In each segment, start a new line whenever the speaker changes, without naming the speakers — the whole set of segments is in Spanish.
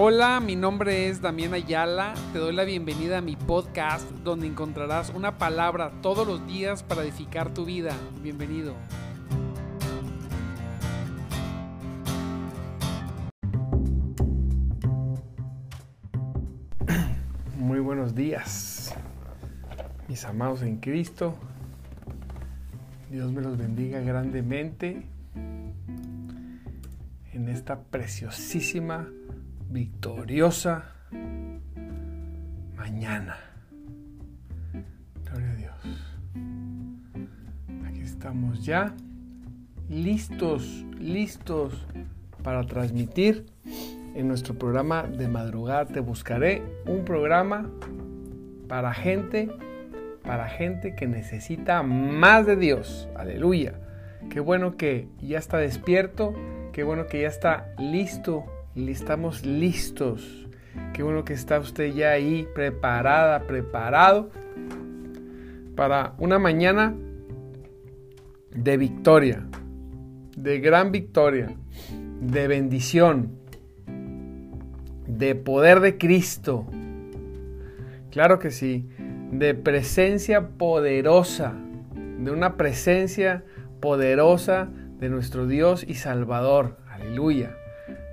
Hola, mi nombre es Damián Ayala. Te doy la bienvenida a mi podcast donde encontrarás una palabra todos los días para edificar tu vida. Bienvenido. Muy buenos días, mis amados en Cristo. Dios me los bendiga grandemente en esta preciosísima victoriosa mañana. Gloria a Dios. Aquí estamos ya listos, listos para transmitir en nuestro programa de madrugada Te Buscaré, un programa para gente, para gente que necesita más de Dios. Aleluya. Qué bueno que ya está despierto, qué bueno que ya está listo estamos listos. Qué bueno que está usted ya ahí preparada, preparado para una mañana de victoria, de gran victoria, de bendición, de poder de Cristo. Claro que sí, de presencia poderosa, de una presencia poderosa de nuestro Dios y Salvador. Aleluya.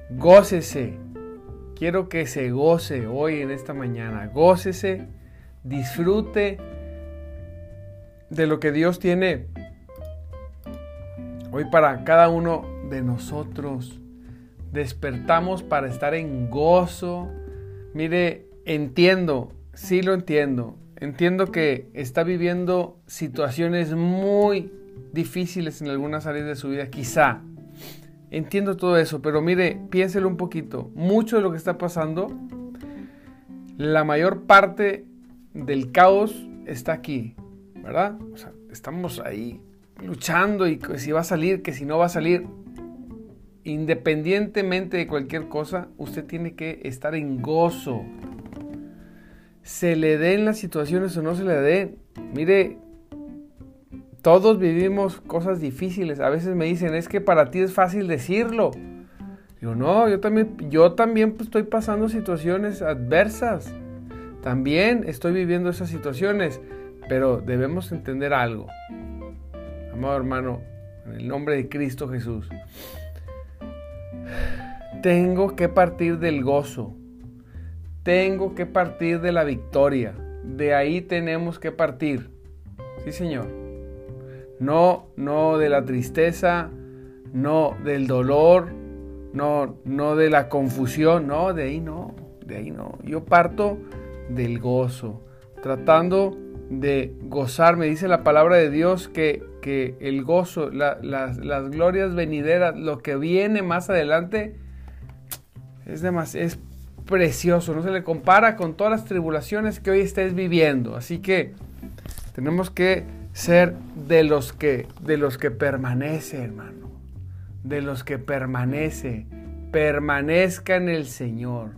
Gócese. Quiero que se goce hoy en esta mañana. Gócese, disfrute de lo que Dios tiene hoy para cada uno de nosotros. Despertamos para estar en gozo. Mire, entiendo, sí lo entiendo. Entiendo que está viviendo situaciones muy difíciles en algunas áreas de su vida, quizá. Entiendo todo eso, pero mire, piénselo un poquito. Mucho de lo que está pasando, la mayor parte del caos está aquí, ¿verdad? O sea, estamos ahí luchando y si va a salir, que si no va a salir. Independientemente de cualquier cosa, usted tiene que estar en gozo. Se le den las situaciones o no se le den. Mire, todos vivimos cosas difíciles. A veces me dicen, es que para ti es fácil decirlo. Digo, no, yo también, yo también pues, estoy pasando situaciones adversas. También estoy viviendo esas situaciones. Pero debemos entender algo. Amado hermano, en el nombre de Cristo Jesús. Tengo que partir del gozo. Tengo que partir de la victoria. De ahí tenemos que partir. Sí, Señor. No, no de la tristeza, no del dolor, no, no de la confusión, no, de ahí no, de ahí no. Yo parto del gozo, tratando de gozarme. Dice la palabra de Dios que, que el gozo, las, las, glorias venideras, lo que viene más adelante, es, es precioso, no se le compara con todas las tribulaciones que hoy estés viviendo. Así que tenemos que ser de los que de los que permanece, hermano. De los que permanece. Permanezca en el Señor,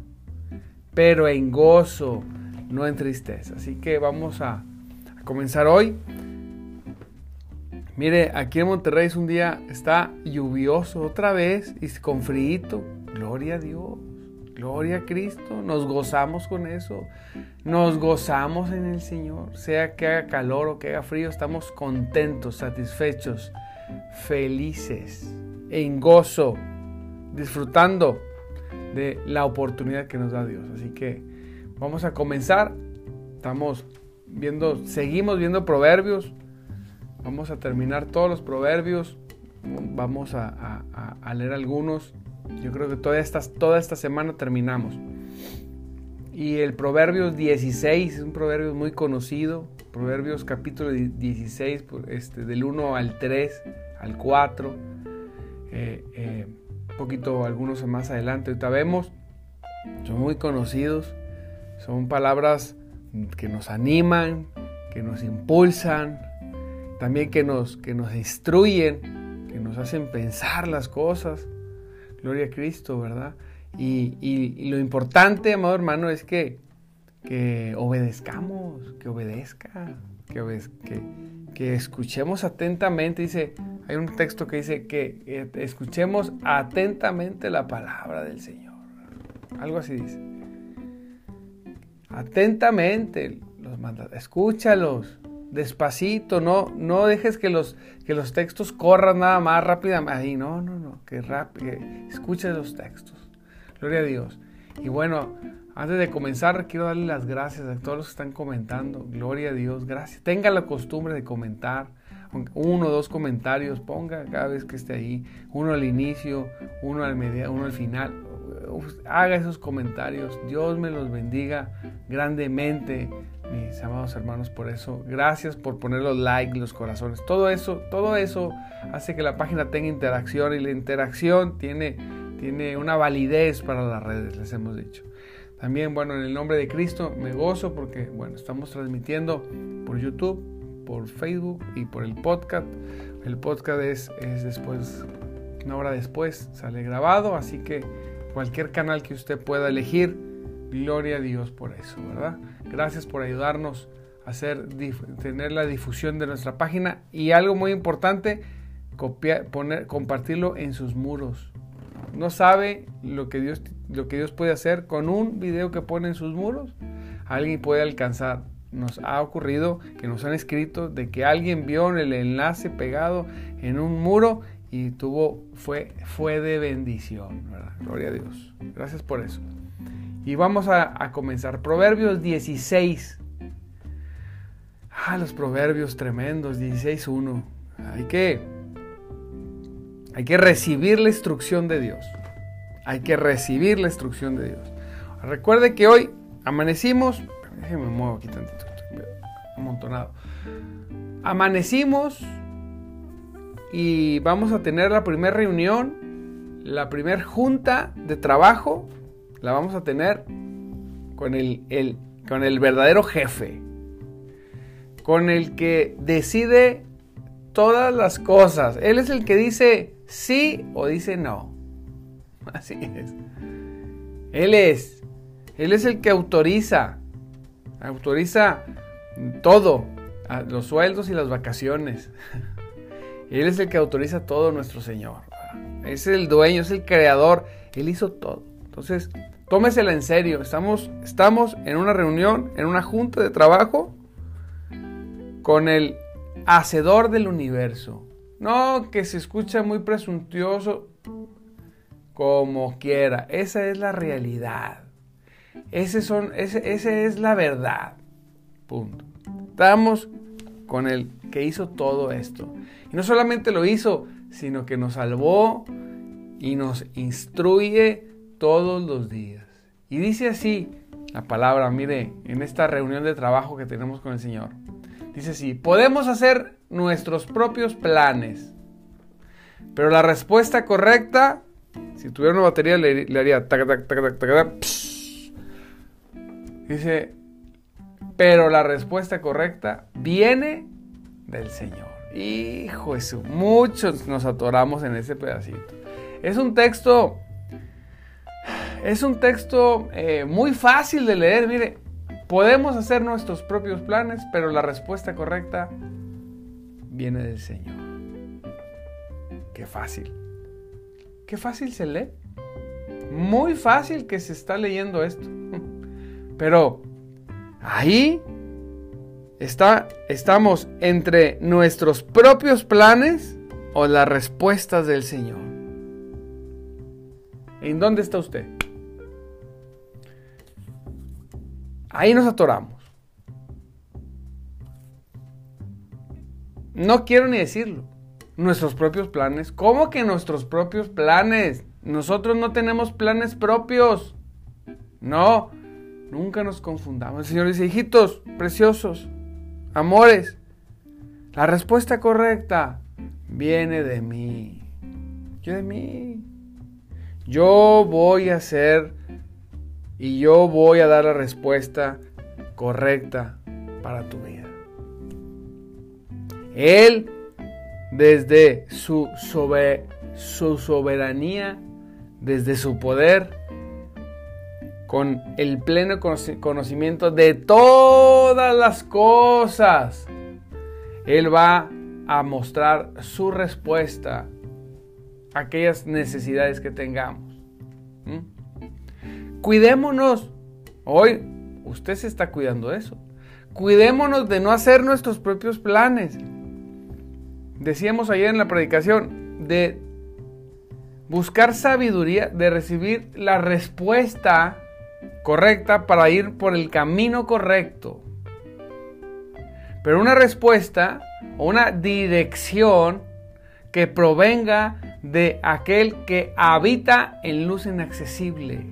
pero en gozo, no en tristeza. Así que vamos a, comenzar hoy. Mire, aquí en Monterrey es un día, está lluvioso otra vez y con frío. Gloria a Dios. Gloria a Cristo, nos gozamos con eso, nos gozamos en el Señor, sea que haga calor o que haga frío, estamos contentos, satisfechos, felices, en gozo, disfrutando de la oportunidad que nos da Dios. Así que vamos a comenzar, estamos viendo, seguimos viendo proverbios, vamos a terminar todos los proverbios, vamos a, a leer algunos yo creo que toda esta, toda esta semana terminamos. Y el Proverbios 16 es un proverbio muy conocido. Proverbios capítulo 16, este, del 1 al 3, al 4. Eh, eh, un poquito algunos más adelante. Ahorita vemos. Son muy conocidos. Son palabras que nos animan, que nos impulsan, también que nos, que nos instruyen, que nos hacen pensar las cosas. Gloria a Cristo, ¿verdad? Y, lo importante, amado hermano, es que, que obedezcamos, que obedezca, que, que, escuchemos atentamente. Dice, hay un texto que dice que escuchemos atentamente la palabra del Señor. Algo así dice. Atentamente los manda, escúchalos, despacito, no, no dejes que los, que los textos corran nada más rápidamente. Ahí, no, no, no, que rápido, escucha los textos. Gloria a Dios. Y bueno, antes de comenzar, quiero darle las gracias a todos los que están comentando. Gloria a Dios, gracias. Tenga la costumbre de comentar. Uno o dos comentarios, ponga cada vez que esté ahí. Uno al inicio, uno al medio, uno al final. Haga esos comentarios. Dios me los bendiga grandemente, mis amados hermanos, por eso. Gracias por poner los likes, los corazones. Todo eso, todo eso hace que la página tenga interacción y la interacción tiene, tiene una validez para las redes, les hemos dicho. También, bueno, en el nombre de Cristo me gozo porque, bueno, estamos transmitiendo por YouTube, por Facebook y por el podcast. El podcast es, es después, una hora después, sale grabado, así que cualquier canal que usted pueda elegir, gloria a Dios por eso, ¿verdad? Gracias por ayudarnos a tener la difusión de nuestra página y algo muy importante, copiar, poner, compartirlo en sus muros. No sabe lo que Dios lo que Dios puede hacer con un video que pone en sus muros, alguien puede alcanzar. Nos ha ocurrido que nos han escrito de que alguien vio el enlace pegado en un muro y tuvo, fue, fue de bendición. Gloria a Dios. Gracias por eso. Y vamos a, comenzar. Proverbios 16. Ah, los proverbios tremendos, 16.1. Hay que, hay que recibir la instrucción de Dios. Hay que recibir la instrucción de Dios. Recuerde que hoy amanecimos, déjeme muevo aquí tantito, amontonado. Amanecimos y vamos a tener la primera reunión, la primera junta de trabajo, la vamos a tener con el, el, con el verdadero jefe, con el que decide todas las cosas. Él es el que dice sí o dice no. Así es. Él es. Él es el que autoriza. Autoriza todo. Los sueldos y las vacaciones. Él es el que autoriza todo nuestro Señor. Es el dueño, es el creador. Él hizo todo. Entonces, tómesela en serio. Estamos, estamos en una reunión, en una junta de trabajo con el hacedor del universo. No, que se escucha muy presuntuoso como quiera. Esa es la realidad. Ese, ese, es la verdad. Punto. Estamos con el que hizo todo esto. Y no solamente lo hizo, sino que nos salvó y nos instruye todos los días. Y dice así la palabra, mire, en esta reunión de trabajo que tenemos con el Señor. Dice así, podemos hacer nuestros propios planes, pero la respuesta correcta si tuviera una batería le, haría tac, tac, tac, tac, Dice, pero la respuesta correcta viene del Señor. Hijo eso, muchos nos atoramos en ese pedacito. Es un texto, es un texto eh, muy fácil de leer. Mire, podemos hacer nuestros propios planes, pero la respuesta correcta viene del Señor. Qué fácil. Qué fácil se lee. Muy fácil que se está leyendo esto. Pero ahí está, estamos entre nuestros propios planes o las respuestas del Señor. ¿En dónde está usted? Ahí nos atoramos. No quiero ni decirlo nuestros propios planes. ¿Cómo que nuestros propios planes? Nosotros no tenemos planes propios. No, nunca nos confundamos. El Señor dice, hijitos preciosos, amores, la respuesta correcta viene de mí. Yo de mí. Yo voy a hacer y yo voy a dar la respuesta correcta para tu vida. Él desde su, soberanía, desde su poder, con el pleno conocimiento de todas las cosas. Él va a mostrar su respuesta a aquellas necesidades que tengamos. Cuidémonos. Hoy usted se está cuidando eso. Cuidémonos de no hacer nuestros propios planes. Decíamos ayer en la predicación de buscar sabiduría, de recibir la respuesta correcta para ir por el camino correcto. Pero una respuesta o una dirección que provenga de aquel que habita en luz inaccesible.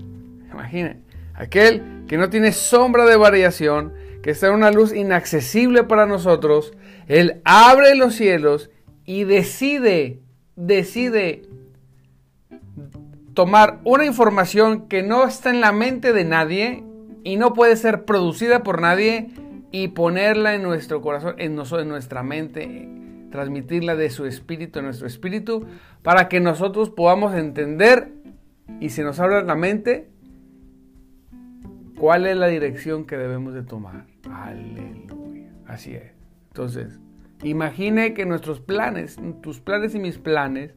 Imaginen, aquel que no tiene sombra de variación, que está en una luz inaccesible para nosotros, Él abre los cielos y decide, decide tomar una información que no está en la mente de nadie y no puede ser producida por nadie y ponerla en nuestro corazón, en, en nuestra mente, transmitirla de su espíritu en nuestro espíritu, para que nosotros podamos entender y se nos abra la mente cuál es la dirección que debemos de tomar. Aleluya. Así es. Entonces, imagine que nuestros planes, tus planes y mis planes,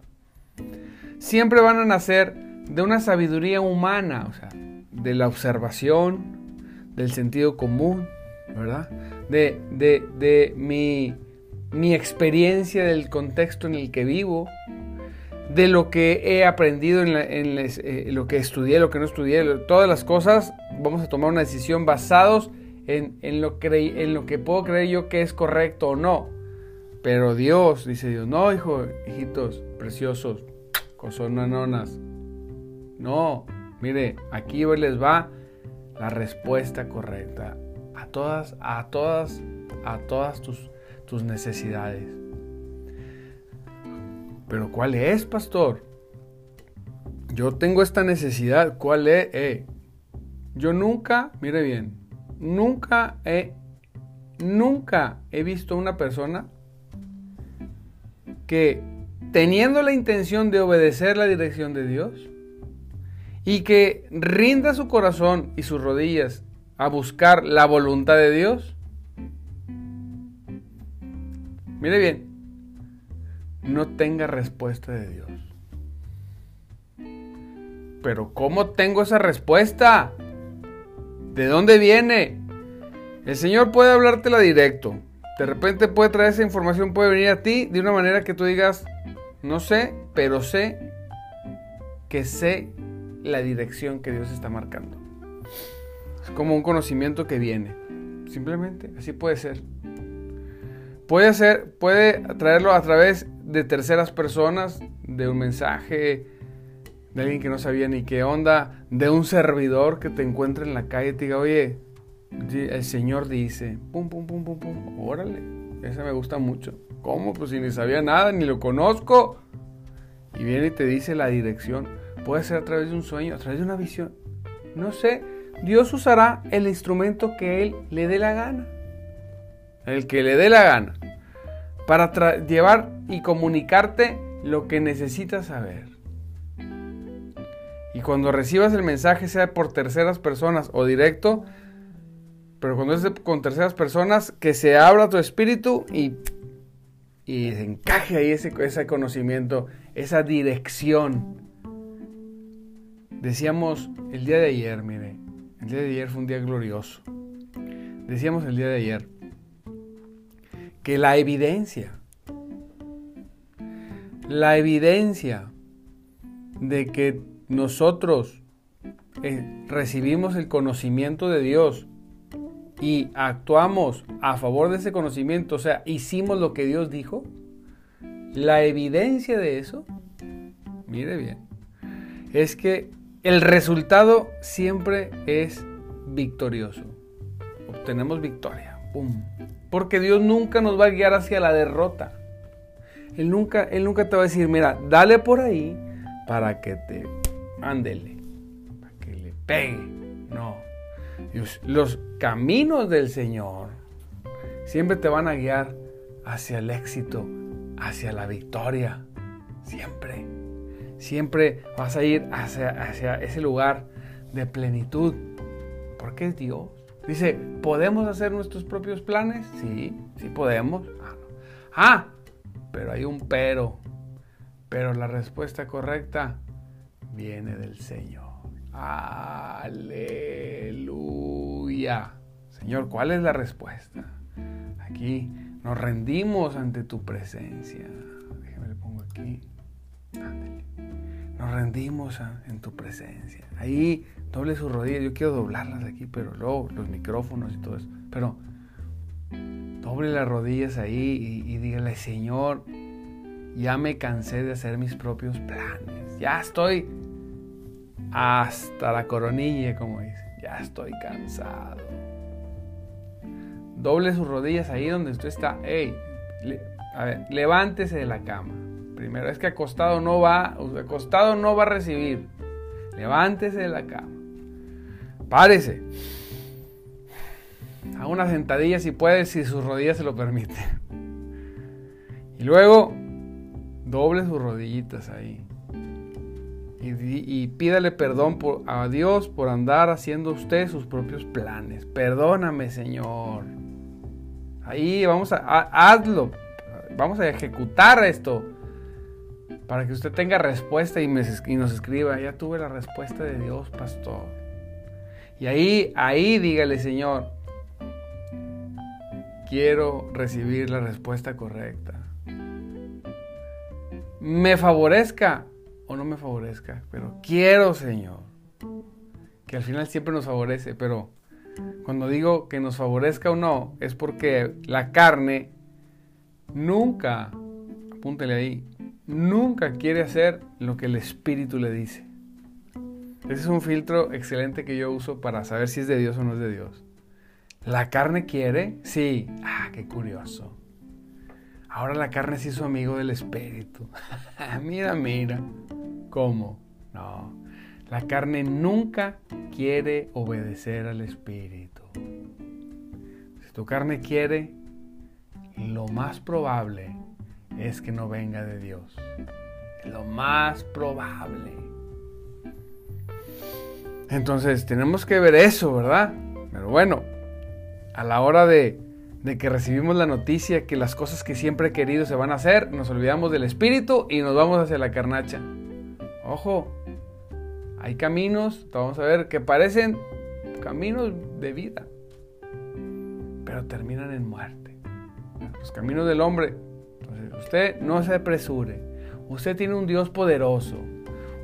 siempre van a nacer de una sabiduría humana, o sea, de la observación, del sentido común, ¿verdad? De, de, mi, mi, experiencia, del contexto en el que vivo, de lo que he aprendido en, eh, lo que estudié, lo que no estudié, todas las cosas, vamos a tomar una decisión basados en, en, lo, en lo que puedo creer yo que es correcto o no. Pero Dios, dice Dios, no, hijo, hijitos preciosos, cosonanonas. No, mire, aquí hoy les va la respuesta correcta a todas, a todas, a todas tus, tus necesidades. Pero ¿cuál es, pastor? Yo tengo esta necesidad. ¿Cuál es? Eh, yo nunca, mire bien, nunca he, nunca he visto una persona que teniendo la intención de obedecer la dirección de Dios y que rinda su corazón y sus rodillas a buscar la voluntad de Dios, mire bien, no tenga respuesta de Dios. Pero ¿cómo tengo esa respuesta? ¿De dónde viene? El Señor puede hablártela directo. De repente puede traer esa información, puede venir a ti de una manera que tú digas, no sé, pero sé que sé la dirección que Dios está marcando. Es como un conocimiento que viene. Simplemente, así puede ser. Puede ser, puede traerlo a través de terceras personas, de un mensaje, de alguien que no sabía ni qué onda, de un servidor que te encuentre en la calle y te diga, oye, el Señor dice, pum, pum, pum, pum, pum, órale, ese me gusta mucho. ¿Cómo? Pues si ni sabía nada, ni lo conozco. Y viene y te dice la dirección. Puede ser a través de un sueño, a través de una visión. No sé, Dios usará el instrumento que Él le dé la gana. El que le dé la gana. Para llevar y comunicarte lo que necesitas saber. Y cuando recibas el mensaje, sea por terceras personas o directo, pero cuando es con terceras personas, que se abra tu espíritu y, y se encaje ahí ese, ese conocimiento, esa dirección. Decíamos el día de ayer, mire, el día de ayer fue un día glorioso. Decíamos el día de ayer que la evidencia, la evidencia de que nosotros eh, recibimos el conocimiento de Dios y actuamos a favor de ese conocimiento, o sea, hicimos lo que Dios dijo, la evidencia de eso, mire bien, es que el resultado siempre es victorioso. Obtenemos victoria. Porque Dios nunca nos va a guiar hacia la derrota. Él nunca, él nunca te va a decir, mira, dale por ahí para que te ándele, para que le pegue. No. los caminos del Señor siempre te van a guiar hacia el éxito, hacia la victoria. Siempre. Siempre vas a ir hacia, hacia ese lugar de plenitud. Porque es Dios. Dice, ¿podemos hacer nuestros propios planes? Sí, sí podemos. Ah, ah, pero hay un pero. Pero la respuesta correcta viene del Señor. Aleluya. Señor, ¿cuál es la respuesta? Aquí nos rendimos ante tu presencia. Déjame le pongo aquí. Nos rendimos en tu presencia. Ahí doble sus rodillas. Yo quiero doblarlas aquí, pero luego los micrófonos y todo eso. Pero doble las rodillas ahí y dígale, Señor, ya me cansé de hacer mis propios planes. Ya estoy hasta la coronilla, como dice. Ya estoy cansado. Doble sus rodillas ahí donde usted está. Hey, a ver, levántese de la cama. Primero, es que acostado no va, acostado no va a recibir. Levántese de la cama. Párese. Haga una sentadilla si puede, si sus rodillas se lo permiten. Y luego, doble sus rodillitas ahí. Y, pídale perdón a Dios por andar haciendo usted sus propios planes. Perdóname, Señor. Ahí vamos a, hazlo. Vamos a ejecutar esto. Para que usted tenga respuesta y, y nos escriba. Ya tuve la respuesta de Dios, pastor. Y ahí, ahí dígale, Señor, quiero recibir la respuesta correcta. Me favorezca o no me favorezca, pero quiero, Señor, que al final siempre nos favorece, pero cuando digo que nos favorezca o no, es porque la carne nunca, apúntele ahí, nunca quiere hacer lo que el Espíritu le dice. Ese es un filtro excelente que yo uso para saber si es de Dios o no es de Dios. ¿La carne quiere? Sí. Ah, qué curioso. Ahora la carne se hizo amigo del espíritu. mira, mira. ¿Cómo? No. La carne nunca quiere obedecer al espíritu. Si tu carne quiere, lo más probable es que no venga de Dios. Lo más probable. Entonces tenemos que ver eso, ¿verdad? Pero bueno, a la hora de, que recibimos la noticia que las cosas que siempre he querido se van a hacer, nos olvidamos del espíritu y nos vamos hacia la carnacha. Ojo, hay caminos, vamos a ver, que parecen caminos de vida, pero terminan en muerte. Los caminos del hombre. Entonces, usted no se apresure. Usted tiene un Dios poderoso.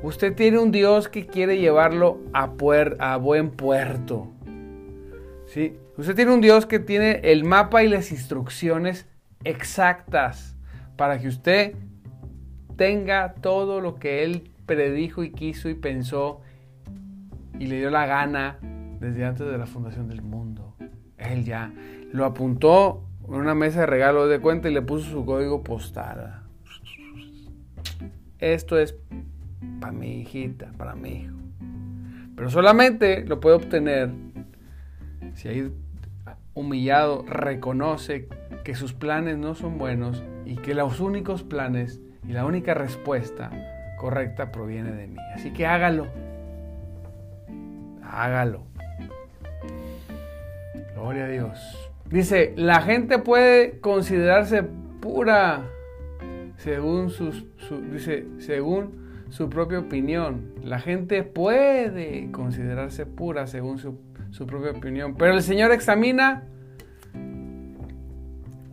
Usted tiene un Dios que quiere llevarlo a, a buen puerto. ¿Sí? Usted tiene un Dios que tiene el mapa y las instrucciones exactas para que usted tenga todo lo que Él predijo y quiso y pensó y le dio la gana desde antes de la fundación del mundo. Él ya lo apuntó en una mesa de regalo de cuenta y le puso su código postal. Esto es para mi hijita, para mi hijo. Pero solamente lo puede obtener si ahí humillado reconoce que sus planes no son buenos y que los únicos planes y la única respuesta correcta proviene de mí. Así que hágalo. Hágalo. Gloria a Dios. Dice, la gente puede considerarse pura según sus, dice, según su propia opinión. La gente puede considerarse pura según su, su propia opinión, pero el Señor examina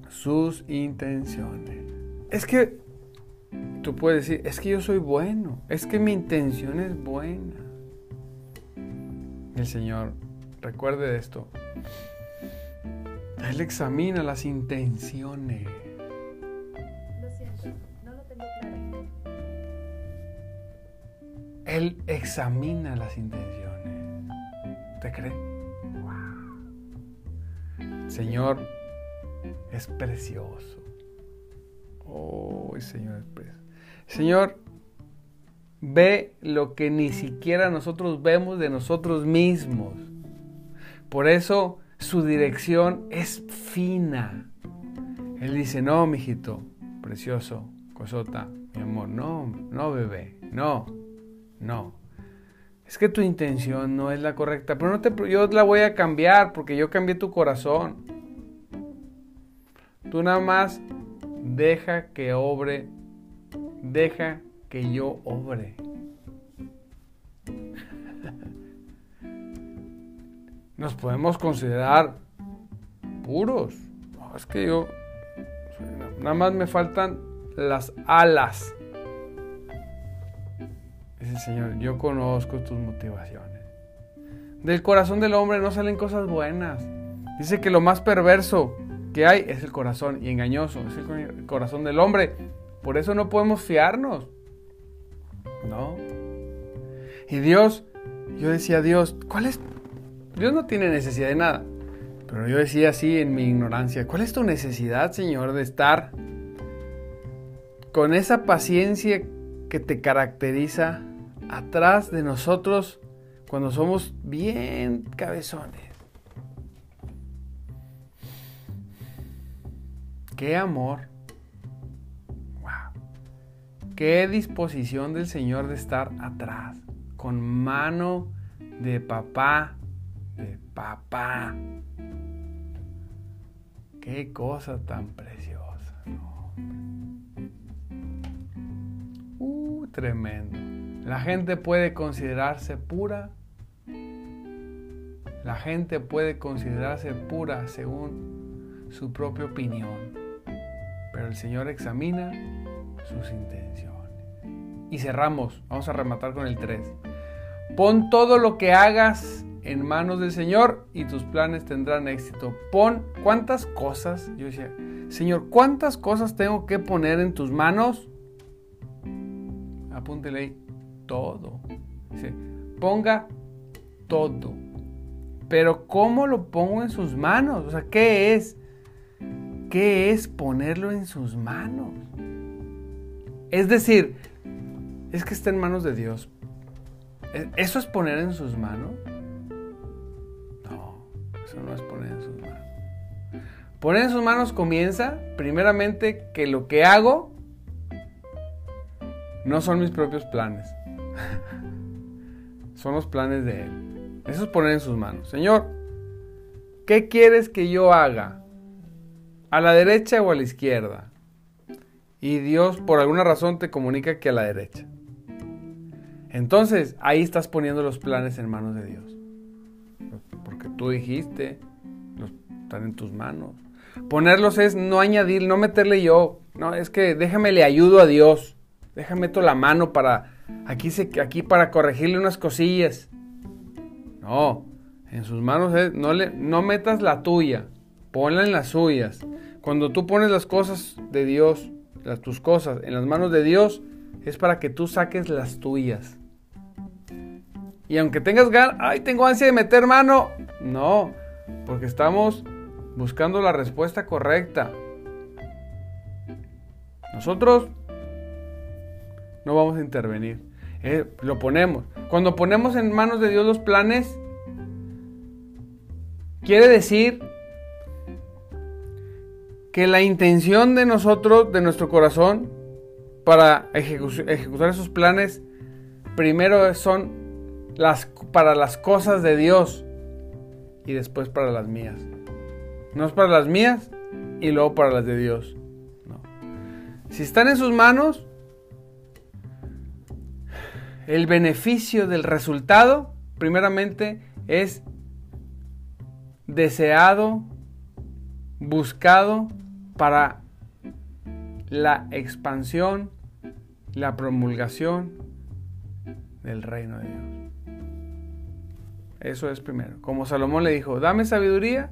sus intenciones. Es que tú puedes decir, es que yo soy bueno, es que mi intención es buena. El Señor, recuerde esto, Él examina las intenciones. Él examina las intenciones. ¿Te cree? Señor es precioso. Oh, Señor es precioso. Señor ve lo que ni siquiera nosotros vemos de nosotros mismos. Por eso su dirección es fina. Él dice, no, mijito, precioso, cosota, mi amor, no, no, bebé, no. No. Es que tu intención no es la correcta. Pero no te, yo la voy a cambiar porque yo cambié tu corazón. Tú nada más deja que obre. Deja que yo obre. nos podemos considerar puros. es que yo, nada más me faltan las alas. Dice Señor, yo conozco tus motivaciones. Del corazón del hombre no salen cosas buenas. Dice que lo más perverso que hay es el corazón y engañoso, es el corazón del hombre. Por eso no podemos fiarnos. No. Y Dios, yo decía, Dios, ¿cuál es? Dios no tiene necesidad de nada. Pero yo decía así en mi ignorancia, ¿cuál es tu necesidad, Señor, de estar con esa paciencia que te caracteriza atrás de nosotros cuando somos bien cabezones? Qué amor. Qué disposición del Señor de estar atrás, con mano de papá, de papá. Qué cosa tan preciosa. Uh, tremendo. La gente puede considerarse pura. La gente puede considerarse pura según su propia opinión. Pero el Señor examina sus intenciones. Y cerramos. Vamos a rematar con el 3. Pon todo lo que hagas en manos del Señor y tus planes tendrán éxito. Pon cuántas cosas, yo decía, Señor, ¿cuántas cosas tengo que poner en tus manos? Apúntele ahí, todo. Dice, ponga todo. Pero ¿cómo lo pongo en sus manos? O sea, ¿qué es? ¿Qué es ponerlo en sus manos? Es decir, es que está en manos de Dios. ¿E-, ¿Eso es poner en sus manos? Eso no es poner en sus manos. Poner en sus manos comienza, primeramente, que lo que hago no son mis propios planes. son los planes de Él. Eso es poner en sus manos. Señor, ¿qué quieres que yo haga? ¿A la derecha o a la izquierda? Y Dios por alguna razón te comunica que a la derecha. Entonces ahí estás poniendo los planes en manos de Dios porque tú dijiste, están en tus manos. Ponerlos es no añadir, no meterle yo. No, es que déjame le ayudo a Dios. Déjame meto la mano para aquí se, aquí para corregirle unas cosillas. No, en sus manos es no le no metas la tuya, ponla en las suyas. Cuando tú pones las cosas de Dios, las tus cosas en las manos de Dios, es para que tú saques las tuyas. Y aunque tengas ganas, ay, tengo ansia de meter mano. No, porque estamos buscando la respuesta correcta. Nosotros no vamos a intervenir. Eh, lo ponemos. Cuando ponemos en manos de Dios los planes, quiere decir que la intención de nosotros, de nuestro corazón, para ejecutar esos planes, primero son las, para las cosas de Dios y después para las mías. No es para las mías y luego para las de Dios. Si están en sus manos, el beneficio del resultado, primeramente, es deseado, buscado para la expansión, la promulgación del reino de Dios. Eso es primero. Como Salomón le dijo, dame sabiduría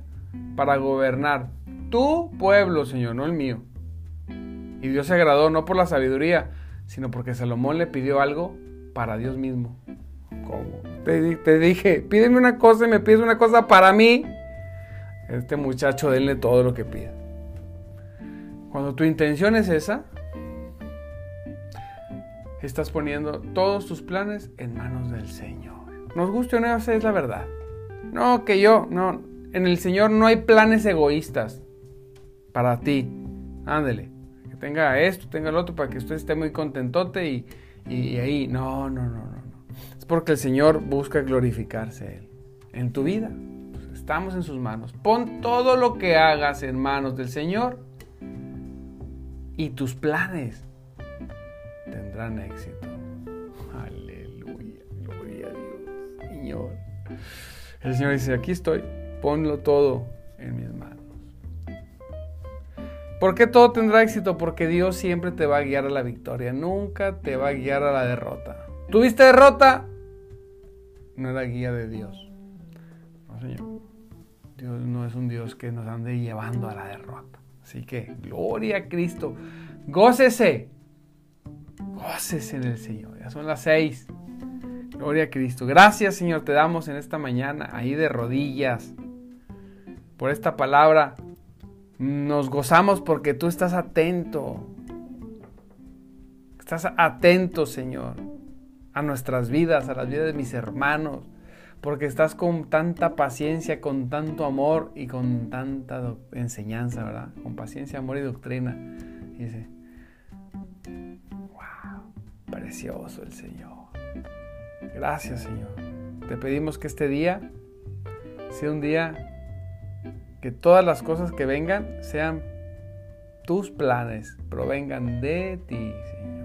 para gobernar tu pueblo, Señor, no el mío. Y Dios se agradó no por la sabiduría, sino porque Salomón le pidió algo para Dios mismo. ¿Cómo? Te, dije, pídeme una cosa y me pides una cosa para mí. Este muchacho, denle todo lo que pida. Cuando tu intención es esa, estás poniendo todos tus planes en manos del Señor. Nos guste o no, esa es la verdad. No, que yo, no, en el Señor no hay planes egoístas para ti. Ándele, que tenga esto, tenga lo otro, para que usted esté muy contentote y, y, ahí, no, no, no, no, no. Es porque el Señor busca glorificarse Él en tu vida. Estamos en sus manos. Pon todo lo que hagas en manos del Señor y tus planes tendrán éxito. El Señor dice, aquí estoy, ponlo todo en mis manos. ¿Por qué todo tendrá éxito? Porque Dios siempre te va a guiar a la victoria, nunca te va a guiar a la derrota. ¿Tuviste derrota? No era guía de Dios. No, Señor. Dios no es un Dios que nos ande llevando a la derrota. Así que, gloria a Cristo. Gócese. Gócese en el Señor. Ya son las seis. Gloria a Cristo. Gracias, Señor, te damos en esta mañana, ahí de rodillas, por esta palabra nos gozamos porque tú estás atento. Estás atento, Señor, a nuestras vidas, a las vidas de mis hermanos, porque estás con tanta paciencia, con tanto amor y con tanta enseñanza, ¿verdad? Con paciencia, amor y doctrina. dice, wow, precioso el Señor. Gracias, Señor. Te pedimos que este día sea un día que todas las cosas que vengan sean tus planes, provengan de ti, Señor.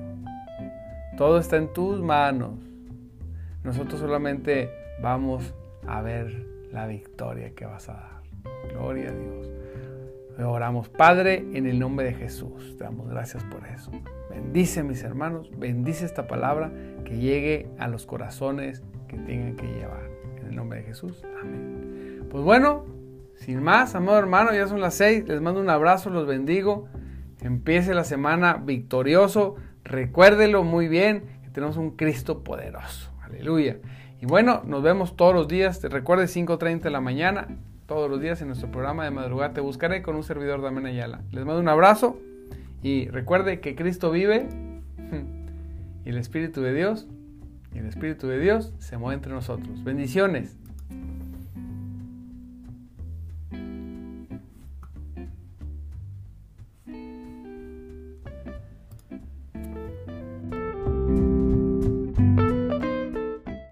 Todo está en tus manos. Nosotros solamente vamos a ver la victoria que vas a dar. Gloria a Dios. Oramos, Padre, en el nombre de Jesús. Te damos gracias por eso. Bendice mis hermanos, bendice esta palabra que llegue a los corazones que tengan que llevar. En el nombre de Jesús. Amén. Pues bueno, sin más, amado hermano, ya son las seis. Les mando un abrazo, los bendigo. Empiece la semana victorioso. Recuérdelo muy bien que tenemos un Cristo poderoso. Aleluya. Y bueno, nos vemos todos los días. Te recuerde 5.30 de la mañana, todos los días en nuestro programa de madrugada. Te buscaré con un servidor de Amén Ayala. Les mando un abrazo y recuerde que Cristo vive y el Espíritu de Dios y el Espíritu de Dios se mueve entre nosotros. Bendiciones.